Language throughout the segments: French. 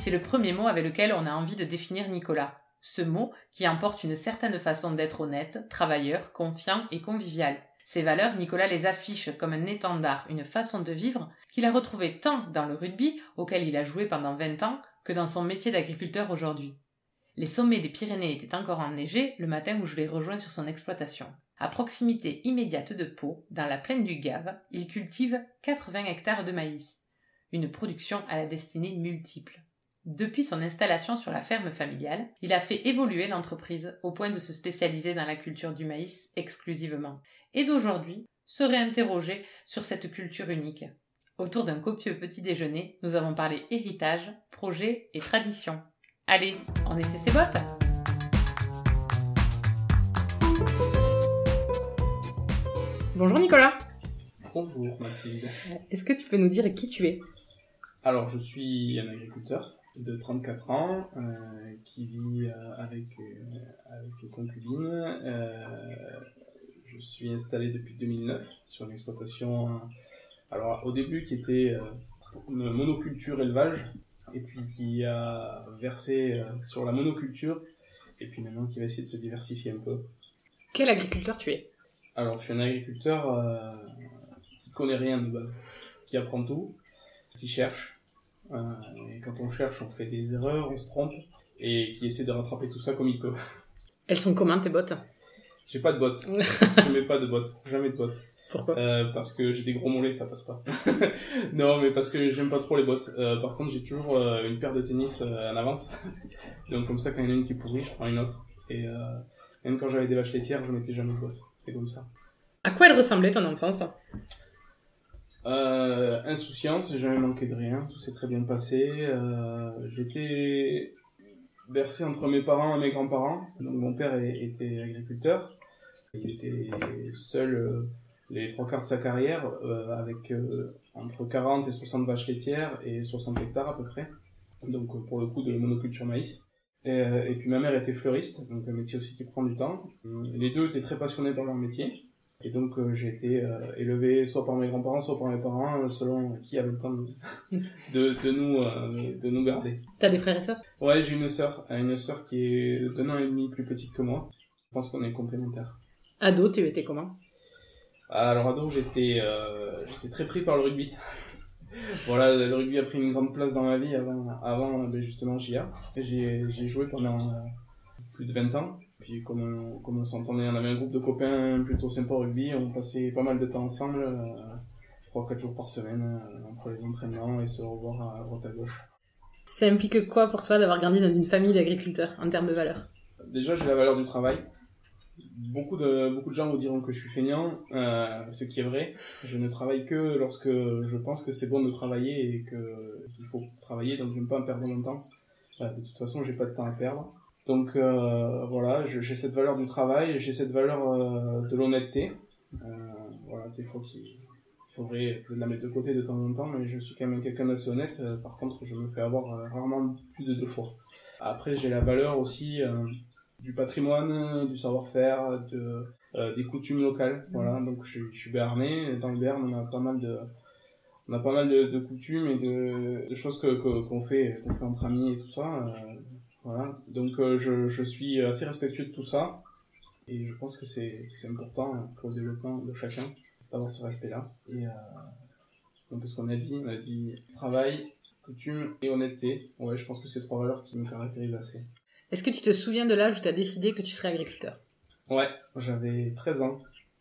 c'est le premier mot avec lequel on a envie de définir Nicolas. Ce mot qui emporte une certaine façon d'être honnête, travailleur, confiant et convivial. Ces valeurs, Nicolas les affiche comme un étendard, une façon de vivre qu'il a retrouvé tant dans le rugby, auquel il a joué pendant 20 ans, que dans son métier d'agriculteur aujourd'hui. Les sommets des Pyrénées étaient encore enneigés le matin où je l'ai rejoint sur son exploitation. À proximité immédiate de Pau, dans la plaine du Gave, il cultive 80 hectares de maïs. Une production à la destinée multiple. Depuis son installation sur la ferme familiale, il a fait évoluer l'entreprise au point de se spécialiser dans la culture du maïs exclusivement, et d'aujourd'hui se réinterroger sur cette culture unique. Autour d'un copieux petit déjeuner, nous avons parlé héritage, projet et tradition. Allez, on essaie ses bottes Bonjour Nicolas Bonjour Mathilde. Est-ce que tu peux nous dire qui tu es? Alors je suis un agriculteur de 34 ans euh, qui vit euh, avec, euh, avec une concubine. je suis installé depuis 2009 sur une exploitation, alors au début qui était une monoculture élevage, et puis qui a versé sur la monoculture, et puis maintenant qui va essayer de se diversifier un peu. Quel agriculteur tu es? Alors je suis un agriculteur qui connaît rien de base, qui apprend tout, qui cherche, et quand on cherche, on fait des erreurs, on se trompe, et qui essaie de rattraper tout ça comme il peut. Elles sont comment tes bottes? J'ai pas de bottes. je mets pas de bottes. Jamais de bottes. Pourquoi? Euh, Parce que j'ai des gros mollets, ça passe pas. non, mais parce que j'aime pas trop les bottes. Euh, par contre, j'ai toujours une paire de tennis en avance. Donc comme ça, quand il y en a une qui pourrit, je prends une autre. Et même quand j'avais des vaches laitières, je mettais jamais de bottes. C'est comme ça. À quoi elle ressemblait ton enfance? Euh, insouciance, j'ai jamais manqué de rien, tout s'est très bien passé. Euh, J'étais bercé entre mes parents et mes grands-parents. Donc mon père était agriculteur. Il était seul euh, les trois quarts de sa carrière, euh, avec euh, entre 40 et 60 vaches laitières et 60 hectares à peu près. Donc pour le coup de monoculture maïs. Et, et puis ma mère était fleuriste, donc un métier aussi qui prend du temps. Les deux étaient très passionnés par leur métier. Et donc euh, j'ai été euh, élevé soit par mes grands-parents, soit par mes parents, euh, selon qui avait le temps de, de, nous, de nous garder. T'as des frères et sœurs? Ouais, j'ai une sœur, une sœur qui est d'un an et demi plus petite que moi. Je pense qu'on est complémentaires. Ado, tu étais comment? Alors ado, j'étais j'étais très pris par le rugby. voilà, le rugby a pris une grande place dans ma vie avant, avant ben, justement JA. J'ai joué pendant plus de 20 ans. Puis comme on, comme on s'entendait, on avait un groupe de copains plutôt sympa au rugby, on passait pas mal de temps ensemble, euh, 3-4 jours par semaine, euh, entre les entraînements et se revoir à droite à gauche. Ça implique quoi pour toi d'avoir grandi dans une famille d'agriculteurs en termes de valeurs? Déjà, j'ai la valeur du travail. Beaucoup de, beaucoup de gens vous diront que je suis feignant, euh, ce qui est vrai. Je ne travaille que lorsque je pense que c'est bon de travailler et qu'il faut travailler, donc je n'aime pas perdre mon temps. De toute façon, j'ai pas de temps à perdre. Donc euh, voilà, j'ai cette valeur du travail, j'ai cette valeur euh, de l'honnêteté. Euh, voilà, des fois qu'il faudrait la mettre de côté de temps en temps, mais je suis quand même quelqu'un d'assez honnête. par contre, je me fais avoir rarement plus de deux fois. Après, j'ai la valeur aussi du patrimoine, du savoir-faire, de, des coutumes locales. Voilà, donc je, je suis béarnais. Dans le Béarn, on a pas mal de, on a pas mal de, coutumes et de, de choses que qu'on fait, qu'on fait entre amis et tout ça. Voilà. Donc euh, je, je, suis assez respectueux de tout ça. Et je pense que c'est important pour le développement de chacun d'avoir ce respect-là. Et euh, donc ce qu'on a dit, on a dit travail, coutume et honnêteté. Ouais, je pense que c'est trois valeurs qui me caractérisent assez. Est-ce que tu te souviens de l'âge où tu as décidé que tu serais agriculteur? Ouais, j'avais 13 ans.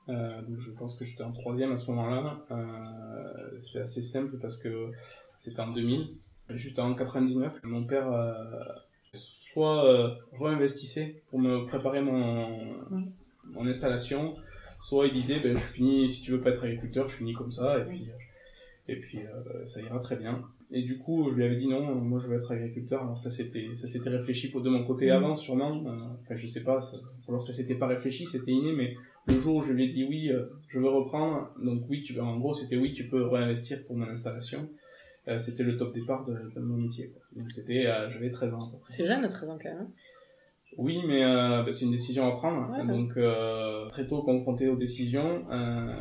Euh, donc je pense que j'étais en troisième à ce moment-là. Euh, c'est assez simple parce que c'était en 2000, juste en 99. Mon père euh, soit euh, réinvestissait pour me préparer mon, mon installation, soit il disait ben, je finis, si tu veux pas être agriculteur, je finis comme ça, et puis, Et puis ça ira très bien. Et du coup, je lui avais dit non, moi je veux être agriculteur. Alors ça c'était ça s'était réfléchi pour de mon côté mmh. avant sûrement. enfin je sais pas, ça, alors ça s'était pas réfléchi, c'était inné, mais le jour où je lui ai dit oui, je veux reprendre, donc oui, tu en gros c'était oui, tu peux réinvestir pour mon installation. C'était le top départ de, mon métier. Donc c'était, j'avais 13 ans. C'est jeune, 13 ans quand même. Hein. Oui, mais euh, bah, c'est une décision à prendre. donc, euh, très tôt confronté aux décisions. Euh,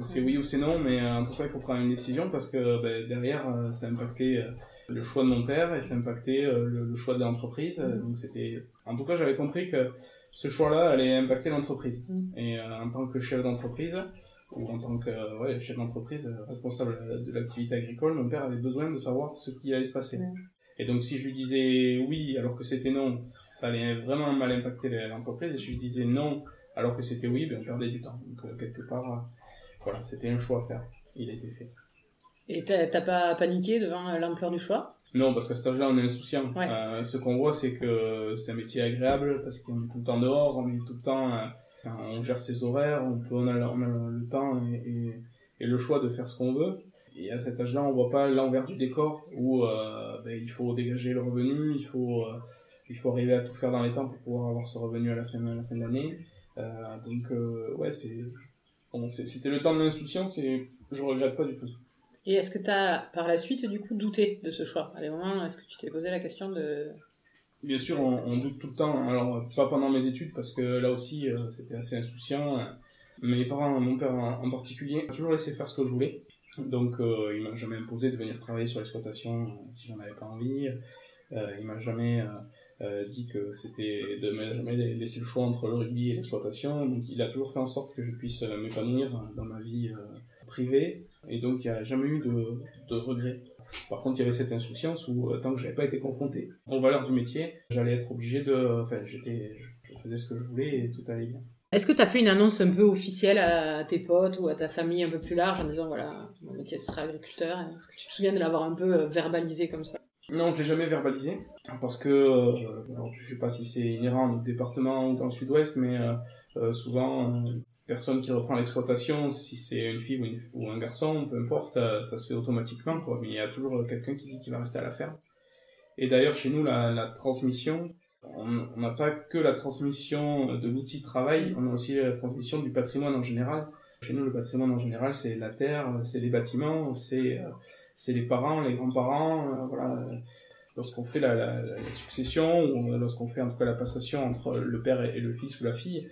c'est oui ou c'est non, mais en tout cas, il faut prendre une décision parce que bah, derrière, ça a impacté le choix de mon père et ça a impacté le, choix de l'entreprise. Mm. Donc, c'était. En tout cas, j'avais compris que ce choix-là allait impacter l'entreprise. Mm. Et en tant que chef d'entreprise, ou en tant que ouais, chef d'entreprise responsable de l'activité agricole, mon père avait besoin de savoir ce qui allait se passer. Et donc, si je lui disais oui alors que c'était non, ça allait vraiment mal impacter l'entreprise. Et si je lui disais non alors que c'était oui, ben, on perdait du temps. Donc, euh, quelque part, euh, voilà, c'était un choix à faire. Il a été fait. Et t'as pas paniqué devant euh, l'ampleur du choix? Non, parce qu'à cet âge-là, on est insouciant. ce qu'on voit, c'est que c'est un métier agréable parce qu'on est tout le temps dehors, on est tout le temps, on gère ses horaires, on, peut, on, a, le temps et, le choix de faire ce qu'on veut. Et à cet âge-là, on voit pas l'envers du décor où euh, ben, il faut dégager le revenu, il faut, euh, il faut arriver à tout faire dans les temps pour pouvoir avoir ce revenu à la fin, à de l'année. Euh, donc, ouais, c'est, bon, c'était le temps de l'insouciance et je regrette pas du tout. Et est-ce que tu as par la suite du coup douté de ce choix? À des moments, est-ce que tu t'es posé la question de Bien sûr, on, doute tout le temps. Alors, pas pendant mes études, parce que là aussi, c'était assez insouciant. Mes parents, mon père en, particulier, m'a toujours laissé faire ce que je voulais. Donc, euh, il m'a jamais imposé de venir travailler sur l'exploitation euh, si j'en avais pas envie. Euh, il m'a jamais dit que c'était de me jamais laisser le choix entre le rugby et l'exploitation. Donc, il a toujours fait en sorte que je puisse m'épanouir dans ma vie privée. Et donc, il n'y a jamais eu de regrets. Par contre, il y avait cette insouciance où, tant que j'avais pas été confronté aux valeurs du métier, j'allais être obligé de, enfin, j'étais, je faisais ce que je voulais et tout allait bien. Est-ce que tu as fait une annonce un peu officielle à tes potes ou à ta famille un peu plus large en disant voilà, mon métier sera agriculteur? Est-ce que tu te souviens de l'avoir un peu euh, verbalisé comme ça? Non, je l'ai jamais verbalisé parce que euh, je sais pas si c'est inhérent le département ou dans le sud-ouest, mais euh, souvent personne qui reprend l'exploitation, si c'est une fille ou, un garçon, peu importe, ça se fait automatiquement quoi. Mais il y a toujours quelqu'un qui dit qu'il va rester à la ferme. Et d'ailleurs chez nous la transmission on n'a pas que la transmission de l'outil de travail, on a aussi la transmission du patrimoine en général. Chez nous, le patrimoine en général, c'est la terre, c'est les bâtiments, c'est euh, les parents, les grands-parents. Euh, voilà. Lorsqu'on fait la, succession, ou lorsqu'on fait en tout cas la passation entre le père et, le fils ou la fille,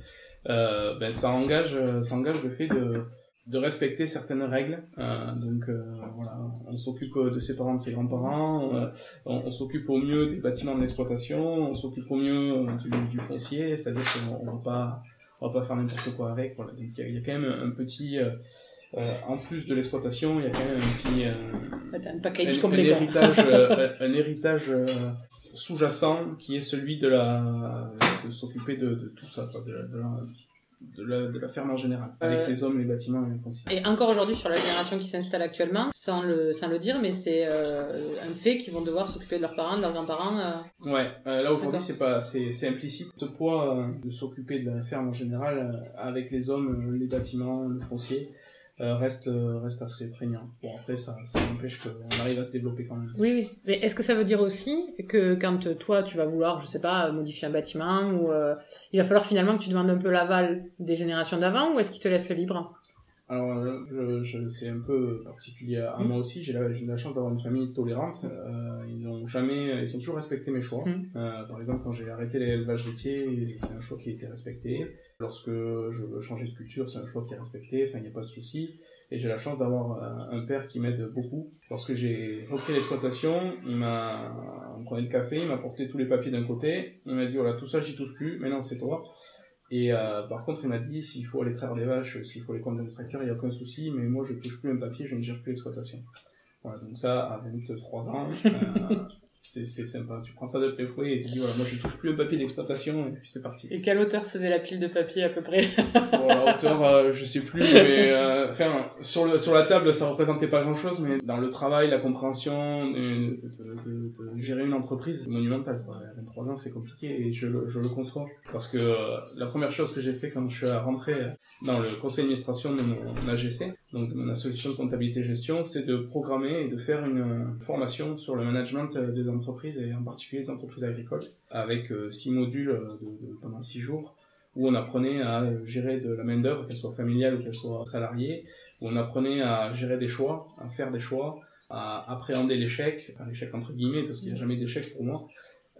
euh, ben, ça, engage, ça engage le fait de, de respecter certaines règles. Euh, donc euh, voilà, on s'occupe de ses parents, de ses grands-parents, euh, on, s'occupe au mieux des bâtiments de l'exploitation, on s'occupe au mieux du, du foncier, c'est-à-dire qu'on va pas, on va pas faire n'importe quoi avec. Voilà. Donc il y, a quand même un petit, en plus de l'exploitation, il y a quand même un petit, un, package un, un héritage, un, héritage sous-jacent qui est celui de la, de s'occuper de, de, tout ça, de, de la de la, de la ferme en général, avec euh, les hommes, les bâtiments et les fonciers. Et encore aujourd'hui, sur la génération qui s'installe actuellement, sans le, sans le dire, mais c'est euh, un fait qu'ils vont devoir s'occuper de leurs parents, de leurs grands-parents. Euh... Ouais, euh, là aujourd'hui, c'est pas, c'est, c'est implicite. Ce poids de s'occuper de la ferme en général, avec les hommes, les bâtiments, le foncier, euh, reste, euh, reste assez prégnant. Bon, après, ça, ça empêche qu'on arrive à se développer quand même. Oui, oui. Mais est-ce que ça veut dire aussi que quand toi, tu vas vouloir, je sais pas, modifier un bâtiment, ou euh, il va falloir finalement que tu demandes un peu l'aval des générations d'avant, ou est-ce qu'ils te laissent libre? Alors, je, je, c'est un peu particulier à mmh. moi aussi. J'ai la, la chance d'avoir une famille tolérante. Euh, ils n'ont jamais, ils ont toujours respecté mes choix. Mmh. Euh, par exemple, quand j'ai arrêté l'élevage laitier, c'est un choix qui a été respecté. Lorsque je veux changer de culture, c'est un choix qui est respecté. Il n'y a pas de souci. Et j'ai la chance d'avoir un, père qui m'aide beaucoup. Lorsque j'ai repris l'exploitation, il m'a, on prenait le café, il m'a porté tous les papiers d'un côté. Il m'a dit voilà, tout ça, j'y touche plus. Maintenant, c'est toi. Et euh, par contre, il m'a dit s'il faut aller traire des vaches, s'il faut les conduire le tracteur, il n'y a aucun souci, mais moi je touche plus un papier, je ne gère plus l'exploitation. Voilà, donc ça, à 23 ans, euh, c'est sympa. Tu prends ça de plein fouet et tu dis voilà, moi je touche plus le papier d'exploitation et puis c'est parti. Et quelle hauteur faisait la pile de papier à peu près? Hauteur, euh, je sais plus, mais euh, enfin sur le sur la table ça représentait pas grand chose, mais dans le travail, la compréhension de, de, de, gérer une entreprise, c'est monumental. Quoi. À 23 ans, c'est compliqué et je, je le conçois parce que euh, la première chose que j'ai fait quand je suis rentré dans le conseil d'administration de mon AGC, donc de mon association de comptabilité gestion, c'est de programmer et de faire une formation sur le management des entreprises et en particulier des entreprises agricoles avec euh, six modules euh, de, pendant six jours où on apprenait à gérer de la main d'œuvre, qu'elle soit familiale ou qu'elle soit salariée, où on apprenait à gérer des choix, à faire des choix, à appréhender l'échec, enfin l'échec entre guillemets parce qu'il n'y a jamais d'échec pour moi.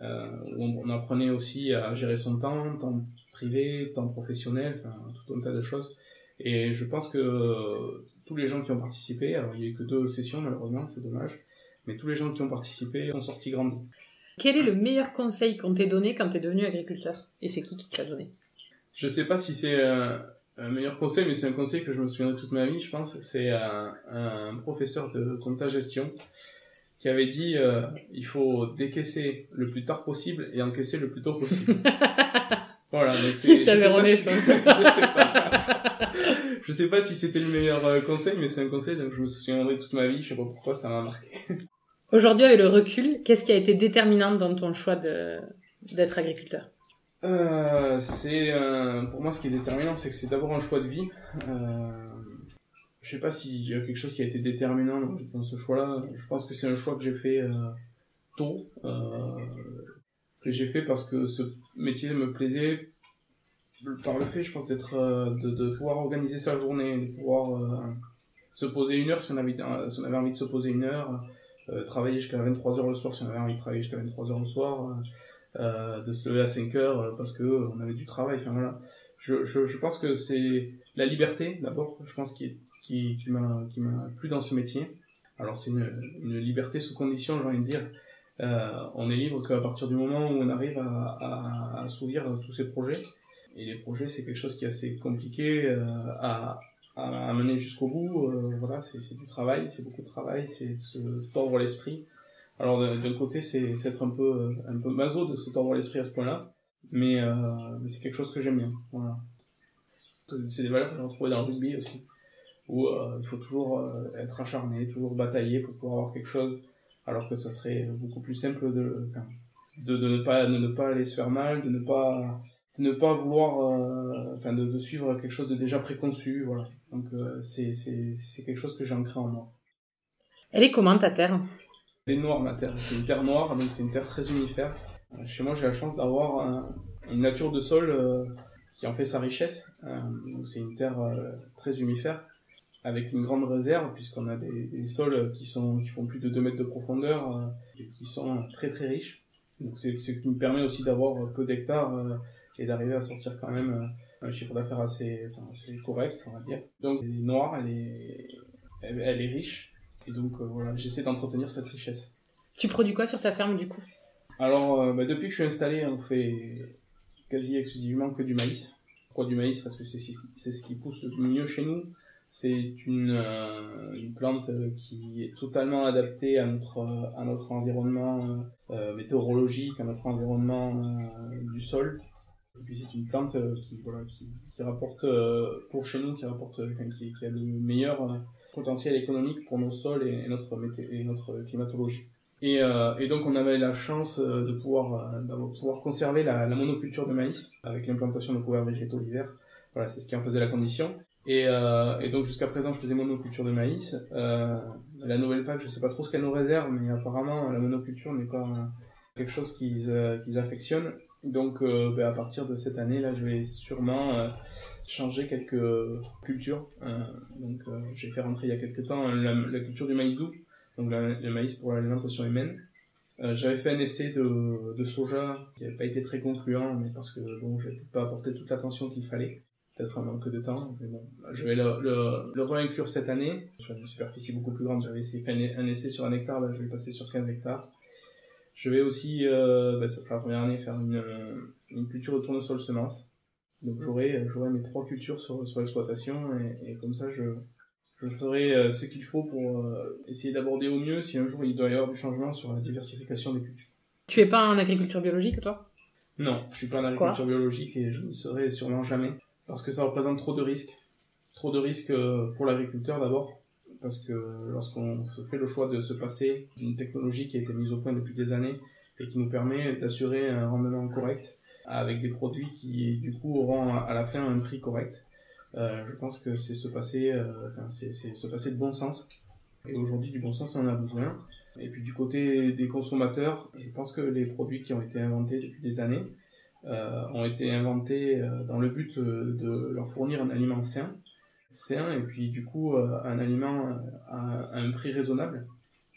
Euh, on, apprenait aussi à gérer son temps, temps privé, temps professionnel, enfin tout un tas de choses. Et je pense que tous les gens qui ont participé, alors il n'y a eu que deux sessions malheureusement, c'est dommage, mais tous les gens qui ont participé ont sorti grandis. Quel est le meilleur conseil qu'on t'ait donné quand tu es devenu agriculteur? Et c'est qui qui te l'a donné? Je sais pas si c'est un, meilleur conseil, mais c'est un conseil que je me souviendrai toute ma vie, je pense. C'est un, un, professeur de compta gestion qui avait dit euh, il faut décaisser le plus tard possible et encaisser le plus tôt possible. voilà, donc c'est. je, sais pas je sais pas. je sais pas si c'était le meilleur euh, conseil, mais c'est un conseil donc je me souviendrai toute ma vie. Je sais pas pourquoi ça m'a marqué. Aujourd'hui, avec le recul, qu'est-ce qui a été déterminant dans ton choix d'être agriculteur? Euh, C'est euh, pour moi ce qui est déterminant, c'est que c'est d'abord un choix de vie. Euh, je sais pas s'il y a quelque chose qui a été déterminant dans ce choix-là. Je pense que c'est un choix que j'ai fait euh, tôt, que j'ai fait parce que ce métier me plaisait par le fait, je pense, d'être, de, pouvoir organiser sa journée, de pouvoir se poser une heure si on avait, envie de se poser une heure travailler jusqu'à 23h le soir si on avait envie de travailler jusqu'à 23h le soir, euh, de se lever à 5h euh, parce que on avait du travail. Enfin voilà, je, je, je pense que c'est la liberté d'abord, je pense qui qui, qui m'a qui m'a plu dans ce métier. Alors c'est une, une liberté sous condition, j'ai envie de dire. Euh, on est libre qu'à partir du moment où on arrive à, à, à assouvir tous ces projets. Et les projets, c'est quelque chose qui est assez compliqué euh, à, à, mener jusqu'au bout. Euh, voilà, c'est du travail, c'est beaucoup de travail, c'est de se tordre l'esprit. Alors d'un côté, c'est être un peu un peu maso de se tordre l'esprit à ce point-là, mais, euh, mais c'est quelque chose que j'aime bien. Voilà. C'est des valeurs que j'ai retrouvées dans le rugby aussi, où euh, il faut toujours euh, être acharné, toujours batailler pour pouvoir avoir quelque chose, alors que ça serait beaucoup plus simple de, enfin, de, de, ne pas de ne pas aller se faire mal, de ne pas de ne pas vouloir, euh, enfin de, de, suivre quelque chose de déjà préconçu, voilà. Donc euh, c'est quelque chose que j'ai ancré en moi. Elle est comment ta terre? Elle est noire ma terre. C'est une terre noire, donc c'est une terre très unifère. Euh, chez moi j'ai la chance d'avoir une nature de sol qui en fait sa richesse. donc c'est une terre très unifère avec une grande réserve puisqu'on a des, des, sols qui sont qui font plus de 2 mètres de profondeur et qui sont très très riches. Donc c'est ce qui me permet aussi d'avoir peu d'hectares et d'arriver à sortir quand même euh, un chiffre d'affaires assez, enfin, assez correct, on va dire. Donc, elle est noire, elle est, elle, est riche, et donc euh, voilà, j'essaie d'entretenir cette richesse. Tu produis quoi sur ta ferme du coup? Alors, euh, bah, depuis que je suis installé, on fait quasi exclusivement que du maïs. Pourquoi du maïs? Parce que c'est ce qui pousse le mieux chez nous. C'est une, euh, une plante qui est totalement adaptée à notre, à notre environnement météorologique, à notre environnement du sol. Et puis c'est une plante euh, qui, voilà, qui, rapporte, euh, pour chez nous, qui, rapporte, euh, enfin, qui, a le meilleur potentiel économique pour nos sols et, notre, et notre climatologie. Et, euh, et, donc on avait la chance de pouvoir, de pouvoir conserver la, monoculture de maïs avec l'implantation de couverts végétaux l'hiver. Voilà, c'est ce qui en faisait la condition. Et, euh, et donc jusqu'à présent je faisais monoculture de maïs. Euh, la nouvelle PAC, je sais pas trop ce qu'elle nous réserve, mais apparemment la monoculture n'est pas quelque chose qu'ils qu'ils affectionnent. Donc euh, ben, à partir de cette année là, je vais sûrement euh, changer quelques cultures. Euh, donc j'ai fait rentrer il y a quelques temps la, culture du maïs doux, donc le maïs pour l'alimentation humaine. J'avais fait un essai de, de soja qui n'avait pas été très concluant, mais parce que bon, j'ai peut-être pas apporté toute l'attention qu'il fallait peut-être un manque de temps. Mais bon, je vais le, le, le réinclure cette année sur une superficie beaucoup plus grande. J'avais fait un essai sur un hectare, là je vais passer sur 15 hectares. Je vais aussi, euh, bah, ça sera la première année, faire une, euh, une culture de tournesol semence. Donc j'aurai, j'aurai mes trois cultures sur, sur l'exploitation et, et, comme ça je, je ferai ce qu'il faut pour essayer d'aborder au mieux si un jour il doit y avoir du changement sur la diversification des cultures. Tu es pas en agriculture biologique, toi? Non, je suis pas en agriculture biologique et je n'y serai sûrement jamais. Parce que ça représente trop de risques. Trop de risques pour l'agriculteur d'abord, parce que lorsqu'on fait le choix de se passer d'une technologie qui a été mise au point depuis des années et qui nous permet d'assurer un rendement correct avec des produits qui du coup auront à la fin un prix correct, euh, je pense que c'est se passer, euh, c'est se passer de bon sens. Et aujourd'hui, du bon sens, on en a besoin. Et puis du côté des consommateurs, je pense que les produits qui ont été inventés depuis des années euh, ont été inventés dans le but de leur fournir un aliment sain sain et puis du coup euh, un aliment euh, à, un prix raisonnable.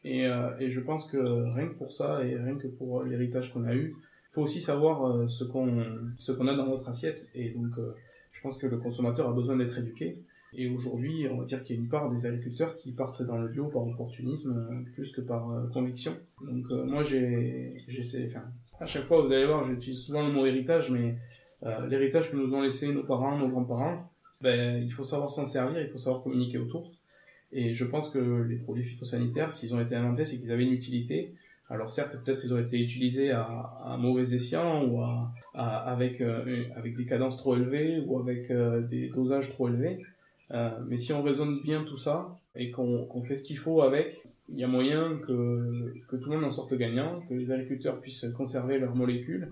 Et, euh, et, je pense que rien que pour ça et rien que pour l'héritage qu'on a eu, il faut aussi savoir ce qu'on ce a dans notre assiette. Et donc je pense que le consommateur a besoin d'être éduqué. Et aujourd'hui, on va dire qu'il y a une part des agriculteurs qui partent dans le bio par opportunisme plus que par conviction. Donc moi, j'ai, j'essaie, enfin, à chaque fois, vous allez voir, j'utilise souvent le mot héritage, mais l'héritage que nous ont laissé nos parents, nos grands-parents, ben, il faut savoir s'en servir, il faut savoir communiquer autour. Et je pense que les produits phytosanitaires, s'ils ont été inventés, c'est qu'ils avaient une utilité. Alors certes, peut-être ils ont été utilisés à, mauvais escient ou à, avec, euh, avec des cadences trop élevées ou avec euh, des dosages trop élevés. Euh, mais si on raisonne bien tout ça et qu'on fait ce qu'il faut avec, il y a moyen que, que tout le monde en sorte gagnant, que les agriculteurs puissent conserver leurs molécules,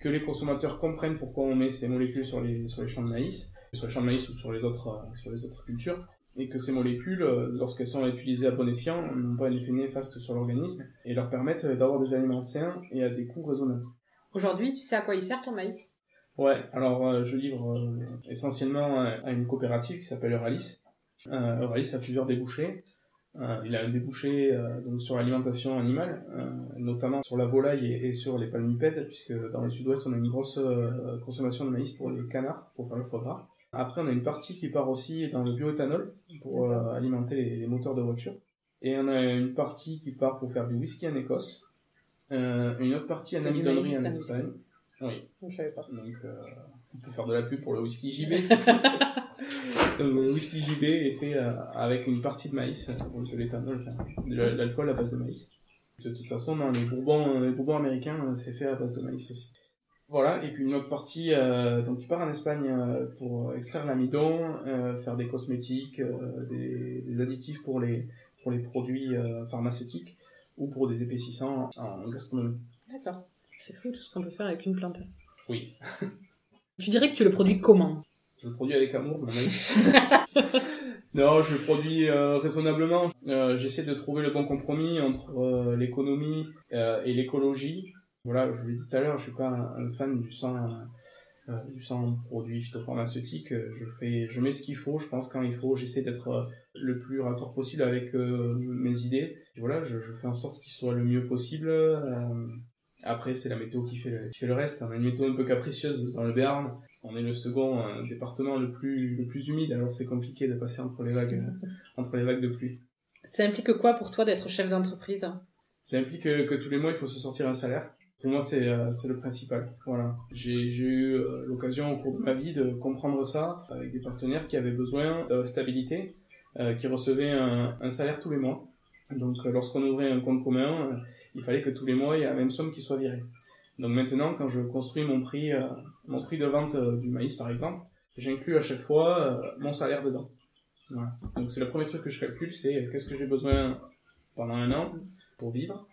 que les consommateurs comprennent pourquoi on met ces molécules sur les, sur les champs de maïs, sur les champs de maïs ou sur les autres, euh, sur les autres cultures, et que ces molécules, euh, lorsqu'elles sont utilisées à bon escient, n'ont pas un effet néfaste sur l'organisme et leur permettent d'avoir des aliments sains et à des coûts raisonnables. Aujourd'hui, tu sais à quoi il sert ton maïs? Ouais, alors euh, je livre essentiellement à une coopérative qui s'appelle Euralis. Euralis a plusieurs débouchés. il a un débouché donc sur l'alimentation animale, notamment sur la volaille et, et, sur les palmipèdes, puisque dans le sud-ouest on a une grosse consommation de maïs pour les canards, pour faire le foie gras. Après, on a une partie qui part aussi dans le bioéthanol pour euh, alimenter les, moteurs de voiture. Et on a une partie qui part pour faire du whisky en Écosse. Euh, une autre partie en amidonnerie en Espagne. Oui. Je savais pas. Donc, euh, on peut faire de la pub pour le whisky JB. Donc, le whisky JB est fait euh, avec une partie de maïs, donc de l'éthanol, enfin, de l'alcool à base de maïs. De toute façon, dans les bourbons, les bourbons américains, c'est fait à base de maïs aussi. Voilà, et puis une autre partie euh, donc qui part en Espagne euh, pour extraire l'amidon, euh, faire des cosmétiques, des, des, additifs pour les, pour les produits pharmaceutiques ou pour des épaississants en gastronomie. D'accord. C'est fou tout ce qu'on peut faire avec une plante. Oui. tu dirais que tu le produis comment? Je le produis avec amour, maïs. non, je le produis raisonnablement. J'essaie de trouver le bon compromis entre l'économie et l'écologie voilà, je l'ai dit tout à l'heure, je suis pas un, fan du sang, euh, du sang produit phytopharmaceutique. Je fais, je mets ce qu'il faut, je pense quand il faut, j'essaie d'être euh, le plus raccord possible avec euh, mes idées. voilà, je, je, fais en sorte qu'il soit le mieux possible. Euh, après, c'est la météo qui fait, le, qui fait le reste. On a une météo un peu capricieuse dans le Béarn. On est le second département le plus, le plus humide, alors c'est compliqué de passer entre les vagues, entre les vagues de pluie. Ça implique quoi pour toi d'être chef d'entreprise? Ça implique que, que tous les mois il faut se sortir un salaire. Pour moi, c'est euh, le principal. Voilà. J'ai eu euh, l'occasion au cours de ma vie de comprendre ça avec des partenaires qui avaient besoin de stabilité, euh, qui recevaient un, salaire tous les mois. Donc, lorsqu'on ouvrait un compte commun, il fallait que tous les mois, il y ait la même somme qui soit virée. Donc maintenant, quand je construis mon prix, mon prix de vente du maïs, par exemple, j'inclus à chaque fois mon salaire dedans. Donc c'est le premier truc que je calcule, c'est qu'est-ce que j'ai besoin pendant un an pour vivre,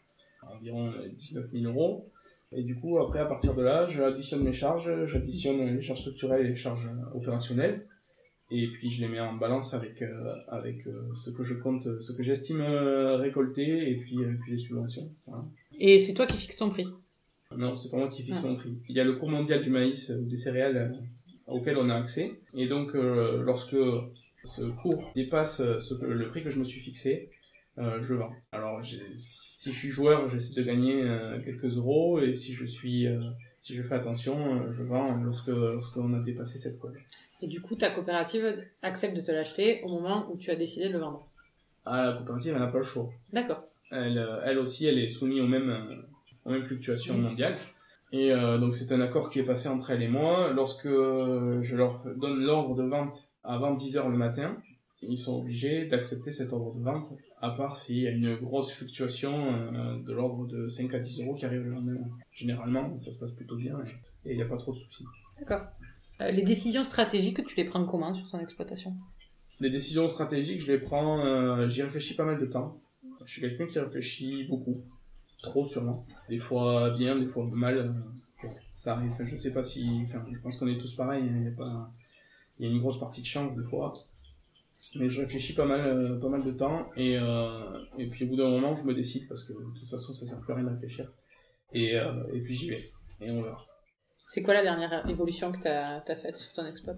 environ 19 000 euros. Et du coup, après, à partir de là, j'additionne mes charges, j'additionne les charges structurelles et les charges opérationnelles. Et puis, je les mets en balance avec, euh, avec euh, ce que je compte, ce que j'estime euh, récolter et puis, puis les subventions. Voilà. Et c'est toi qui fixes ton prix? Non, c'est pas moi qui fixe ah. mon prix. Il y a le cours mondial du maïs ou des céréales auquel on a accès. Et donc, lorsque ce cours dépasse ce, le prix que je me suis fixé, euh, je vends. Alors si je suis joueur, j'essaie de gagner euh, quelques euros et si je suis euh, si je fais attention, je vends lorsque lorsqu'on a dépassé cette cote. Et du coup, ta coopérative accepte de te l'acheter au moment où tu as décidé de le vendre. Ah, la coopérative, elle n'a pas le choix. D'accord. Elle, elle aussi, elle est soumise aux mêmes aux mêmes fluctuations mmh. mondiales. Et donc c'est un accord qui est passé entre elle et moi. Lorsque je leur donne l'ordre de vente avant 10 heures le matin, ils sont obligés d'accepter cet ordre de vente, à part s'il y a une grosse fluctuation euh, de l'ordre de 5 à 10 euros qui arrive le lendemain. Généralement, ça se passe plutôt bien et il n'y a pas trop de soucis. D'accord. Euh, les décisions stratégiques, tu les prends comment sur ton exploitation? Les décisions stratégiques, je les prends, euh, j'y réfléchis pas mal de temps. Je suis quelqu'un qui réfléchit beaucoup, trop sûrement. Des fois bien, des fois mal. ça arrive. Enfin, je sais pas si, enfin, je pense qu'on est tous pareils. hein, Il y a pas, il y a une grosse partie de chance des fois. Mais je réfléchis pas mal, euh, pas mal de temps et euh, et puis au bout d'un moment, je me décide parce que de toute façon, ça sert plus à rien de réfléchir. Et euh, et puis j'y vais et on verra. C'est quoi la dernière évolution que tu as, faite sur ton exploit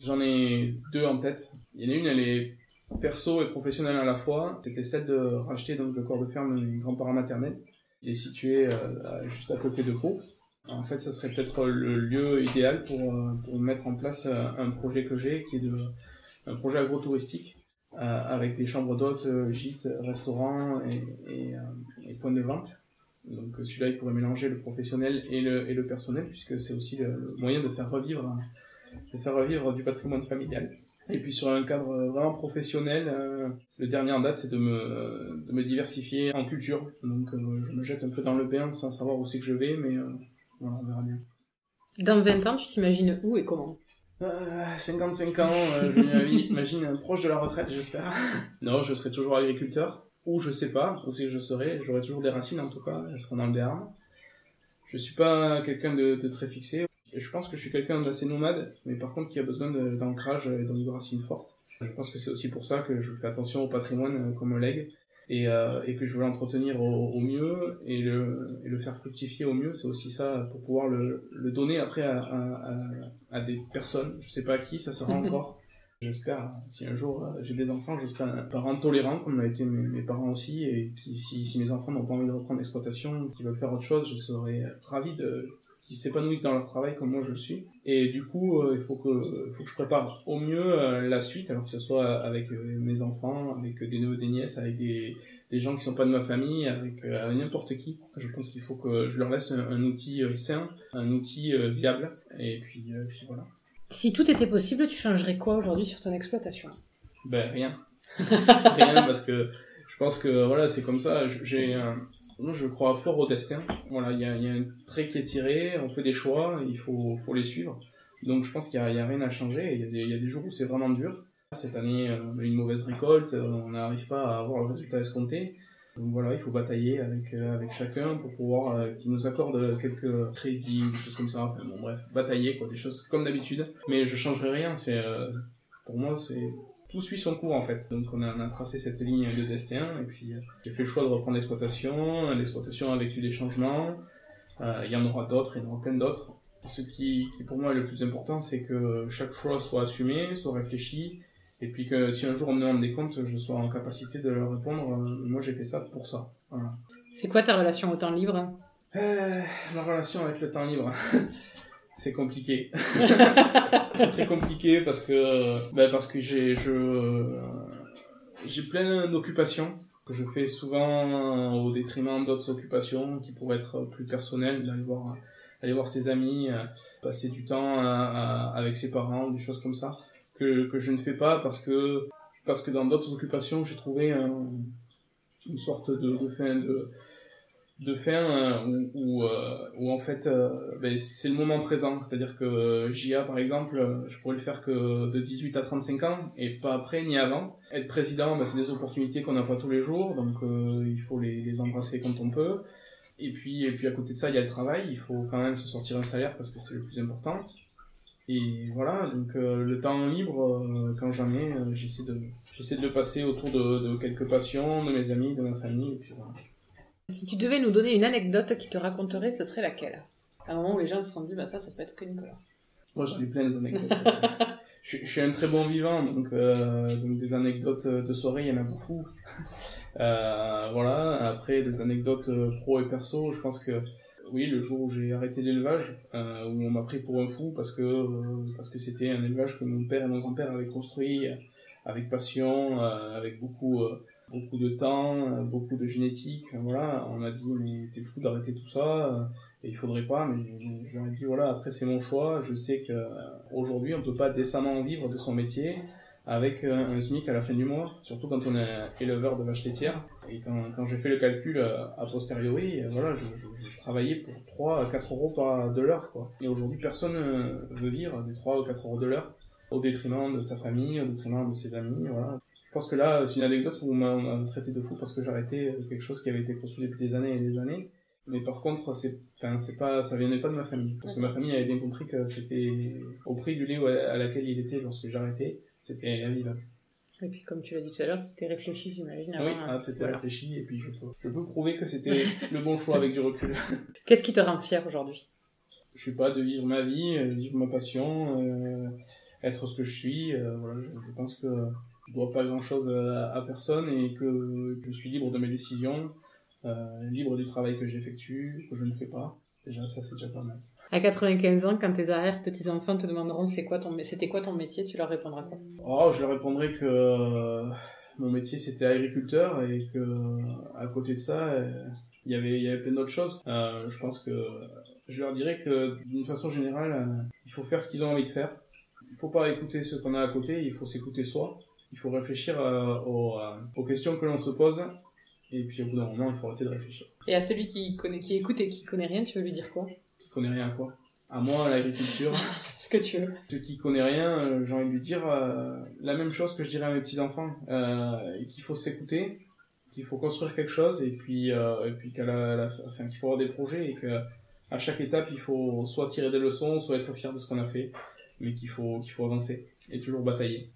J'en ai deux en tête. Il y en a une, elle est perso et professionnelle à la fois. C'était celle de racheter donc le corps de ferme de mes grands-parents maternels. Il est situé juste à côté de Pau. En fait, ça serait peut-être le lieu idéal pour, pour mettre en place un projet que j'ai, qui est de, un projet agro-touristique, euh, avec des chambres d'hôtes, euh, gîtes, restaurants euh, et points de vente. Donc celui-là, il pourrait mélanger le professionnel et le, personnel, puisque c'est aussi le, moyen de faire revivre de faire revivre du patrimoine familial. Et puis sur un cadre vraiment professionnel, le dernier en date, c'est de me, diversifier en culture. Donc je me jette un peu dans le bain sans savoir où c'est que je vais, mais voilà, on verra bien. Dans 20 ans, tu t'imagines où et comment? Euh, 55 ans, euh, je m'imagine euh, proche de la retraite, j'espère. non, je serai toujours agriculteur, ou je sais pas, c'est que je serai. J'aurai toujours des racines en tout cas, elles seront dans le Béarn. Je suis pas quelqu'un de, très fixé. Je pense que je suis quelqu'un d'assez nomade, mais par contre qui a besoin d'ancrage et de racines fortes. Je pense que c'est aussi pour ça que je fais attention au patrimoine euh, qu'on me lègue et, euh, et que je veux l'entretenir au, au mieux et le, et le faire fructifier au mieux. C'est aussi ça pour pouvoir le, le donner après à, à, à, à des personnes. Je sais pas à qui, ça sera encore. J'espère, si un jour euh, j'ai des enfants, je serai un parent tolérant, comme l'a été mes, mes parents aussi, et qui, si, si mes enfants n'ont pas envie de reprendre l'exploitation, qui veulent faire autre chose, je serai ravi de qu'ils s'épanouissent dans leur travail comme moi je le suis. Et du coup, euh, il faut que, faut que je prépare au mieux euh, la suite, alors que ce soit avec euh, mes enfants, avec des neveux, des nièces, avec des, des gens qui sont pas de ma famille, avec, avec n'importe qui. Je pense qu'il faut que je leur laisse un, un outil sain, un outil viable, et puis, puis voilà. Si tout était possible, tu changerais quoi aujourd'hui sur ton exploitation? Ben rien. rien parce que je pense que voilà, c'est comme ça. J'ai un- moi je crois fort au destin. Voilà, il y a, un trait qui est tiré, on fait des choix, il faut, faut les suivre. Donc je pense qu'il n'y a, rien à changer. Il y, y a des jours où c'est vraiment dur. Cette année, on a une mauvaise récolte, on n'arrive pas à avoir le résultat escompté. Donc voilà, il faut batailler avec, euh, avec chacun pour pouvoir euh, qu'il nous accorde quelques crédits, des choses comme ça. Enfin bon, bref, batailler quoi, des choses comme d'habitude. Mais je changerai rien. Euh, pour moi, c'est tout suit son cours en fait. Donc on a, on a tracé cette ligne de destin et puis euh, j'ai fait le choix de reprendre l'exploitation. L'exploitation a vécu des changements. Euh, il y en aura d'autres, il y en aura plein d'autres. Ce qui, qui pour moi est le plus important, c'est que chaque choix soit assumé, soit réfléchi, et puis que si un jour on me demande des comptes, je sois en capacité de leur répondre. euh, moi j'ai fait ça pour ça. Voilà. C'est quoi ta relation au temps libre? Euh, ma relation avec le temps libre, c'est compliqué. c'est très compliqué parce que bah, parce que j'ai je euh, j'ai plein d'occupations que je fais souvent au détriment d'autres occupations qui pourraient être plus personnelles, d'aller voir aller voir ses amis, euh, passer du temps à- à- avec ses parents, des choses comme ça que que je ne fais pas parce que parce que dans d'autres occupations j'ai trouvé un- une sorte de, de fin de de fin euh, où, où, euh, où en fait euh, ben, c'est le moment présent. C'est à dire que JA par exemple euh, je pourrais le faire que de 18 à 35 ans et pas après ni avant. Être président ben, c'est des opportunités qu'on n'a pas tous les jours donc euh, il faut les, les embrasser quand on peut. Et puis et puis à côté de ça il y a le travail. Il faut quand même se sortir un salaire parce que c'est le plus important. Et voilà donc euh, le temps libre euh, quand j'en ai euh, j'essaie de j'essaie de le passer autour de, de quelques passions de mes amis de ma famille et puis voilà Si tu devais nous donner une anecdote qui te raconterait, ce serait laquelle? À un moment où les gens se sont dit, bah ça, ça peut être que Nicolas. Moi, j'en ai plein d'anecdotes. je, je suis un très bon vivant, donc, euh, donc des anecdotes de soirée, il y en a beaucoup. Euh, voilà. Après, des anecdotes euh, pro et perso, je pense que oui, le jour où j'ai arrêté l'élevage, euh, où on m'a pris pour un fou parce que euh, parce que c'était un élevage que mon père et mon grand-père avaient construit avec passion, euh, avec beaucoup beaucoup de temps, euh, beaucoup de génétique. Voilà, on m'a dit mais t'es fou d'arrêter tout ça. euh, et il faudrait pas, mais je leur ai dit voilà, après c'est mon choix, je sais que euh, aujourd'hui on peut pas décemment vivre de son métier, avec un SMIC à la fin du mois, surtout quand on est éleveur de vaches laitières. Et quand, quand j'ai fait le calcul a posteriori, voilà, je, je, travaillais pour 3 à 4 euros par, de l'heure. quoi. Et aujourd'hui, personne veut vivre des 3 ou 4 euros de l'heure, au détriment de sa famille, au détriment de ses amis. Voilà. Je pense que là, c'est une anecdote où on m'a traité de fou parce que j'ai arrêté euh, quelque chose qui avait été construit depuis des années et des années. Mais par contre, c'est, enfin, c'est pas, ça venait pas de ma famille. Parce que ma famille avait bien compris que c'était au prix du lait à laquelle il était lorsque arrêté, c'était invivable. Et puis, comme tu l'as dit tout à l'heure, c'était réfléchi, j'imagine. Oui, avant, ah, hein. c'était Voilà. réfléchi et puis je peux, je peux prouver que c'était le bon choix avec du recul. Qu'est-ce qui te rend fier aujourd'hui? Je sais pas, de vivre ma vie, euh, vivre ma passion, euh, être ce que je suis. euh, voilà, je, je pense que je dois pas grand chose à, à personne et que je suis libre de mes décisions, euh, libre du travail que j'effectue, que je ne fais pas. Déjà, ça, c'est déjà pas mal. À 95 ans, quand tes arrière-petits-enfants te demanderont c'est quoi ton... c'était quoi ton métier, tu leur répondras quoi? Oh, je leur répondrai que euh, mon métier c'était agriculteur et que à côté de ça, euh, il y avait il y avait plein d'autres choses. Euh, je pense que je leur dirais que d'une façon générale, euh, il faut faire ce qu'ils ont envie de faire. Il faut pas écouter ce qu'on a à côté, il faut s'écouter soi. Il faut réfléchir euh, aux, euh, aux questions que l'on se pose. Et puis au bout d'un moment, il faut arrêter de réfléchir. Et à celui qui, connaît, qui écoute et qui connaît rien, tu veux lui dire quoi? Qui connaît rien à quoi? À moi, à l'agriculture. Ce que tu veux. Ceux qui connaît rien, euh, j'ai envie de lui dire la même chose que je dirais à mes petits enfants, euh, qu'il faut s'écouter, qu'il faut construire quelque chose et puis et puis qu'à la, la- enfin qu'il faut avoir des projets et que à chaque étape il faut soit tirer des leçons, soit être fier de ce qu'on a fait, mais qu'il faut qu'il faut avancer et toujours batailler.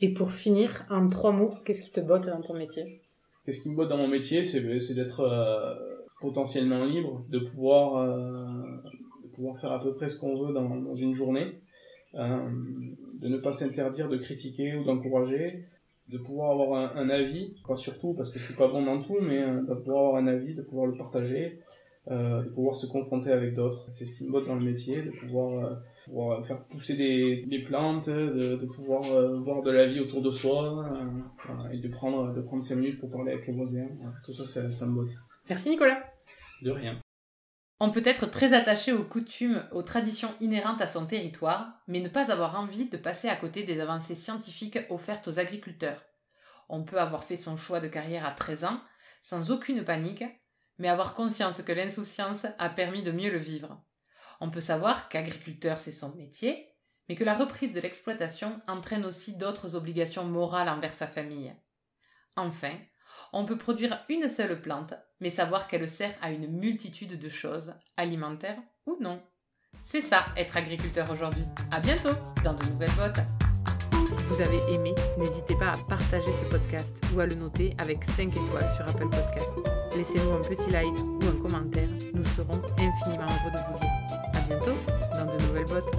Et pour finir, en trois mots, qu'est-ce qui te botte dans ton métier? Qu'est-ce qui me botte dans mon métier, c'est d'être euh, potentiellement libre, de pouvoir euh, de pouvoir faire à peu près ce qu'on veut dans, dans une journée, euh, de ne pas s'interdire de critiquer ou d'encourager, de pouvoir avoir un, un avis, pas surtout parce que je suis pas bon dans tout, mais de pouvoir avoir un avis, de pouvoir le partager, de pouvoir se confronter avec d'autres. C'est ce qui me botte dans le métier, de pouvoir pouvoir faire pousser des, des plantes, de, de pouvoir euh, voir de la vie autour de soi, euh, voilà, et de prendre, de prendre 5 minutes pour parler avec les voisins. Voilà, tout ça, ça, ça me botte. Merci Nicolas. De rien. On peut être très attaché aux coutumes, aux traditions inhérentes à son territoire, mais ne pas avoir envie de passer à côté des avancées scientifiques offertes aux agriculteurs. On peut avoir fait son choix de carrière à 13 ans, sans aucune panique, mais avoir conscience que l'insouciance a permis de mieux le vivre. On peut savoir qu'agriculteur c'est son métier, mais que la reprise de l'exploitation entraîne aussi d'autres obligations morales envers sa famille. Enfin, on peut produire une seule plante, mais savoir qu'elle sert à une multitude de choses, alimentaires ou non. C'est ça, être agriculteur aujourd'hui. À bientôt dans de nouvelles bottes. Si vous avez aimé, n'hésitez pas à partager ce podcast ou à le noter avec 5 étoiles sur Apple Podcast. Laissez-nous un petit like ou un commentaire, nous serons infiniment heureux de vous lire. Bientôt dans de nouvelles bottes.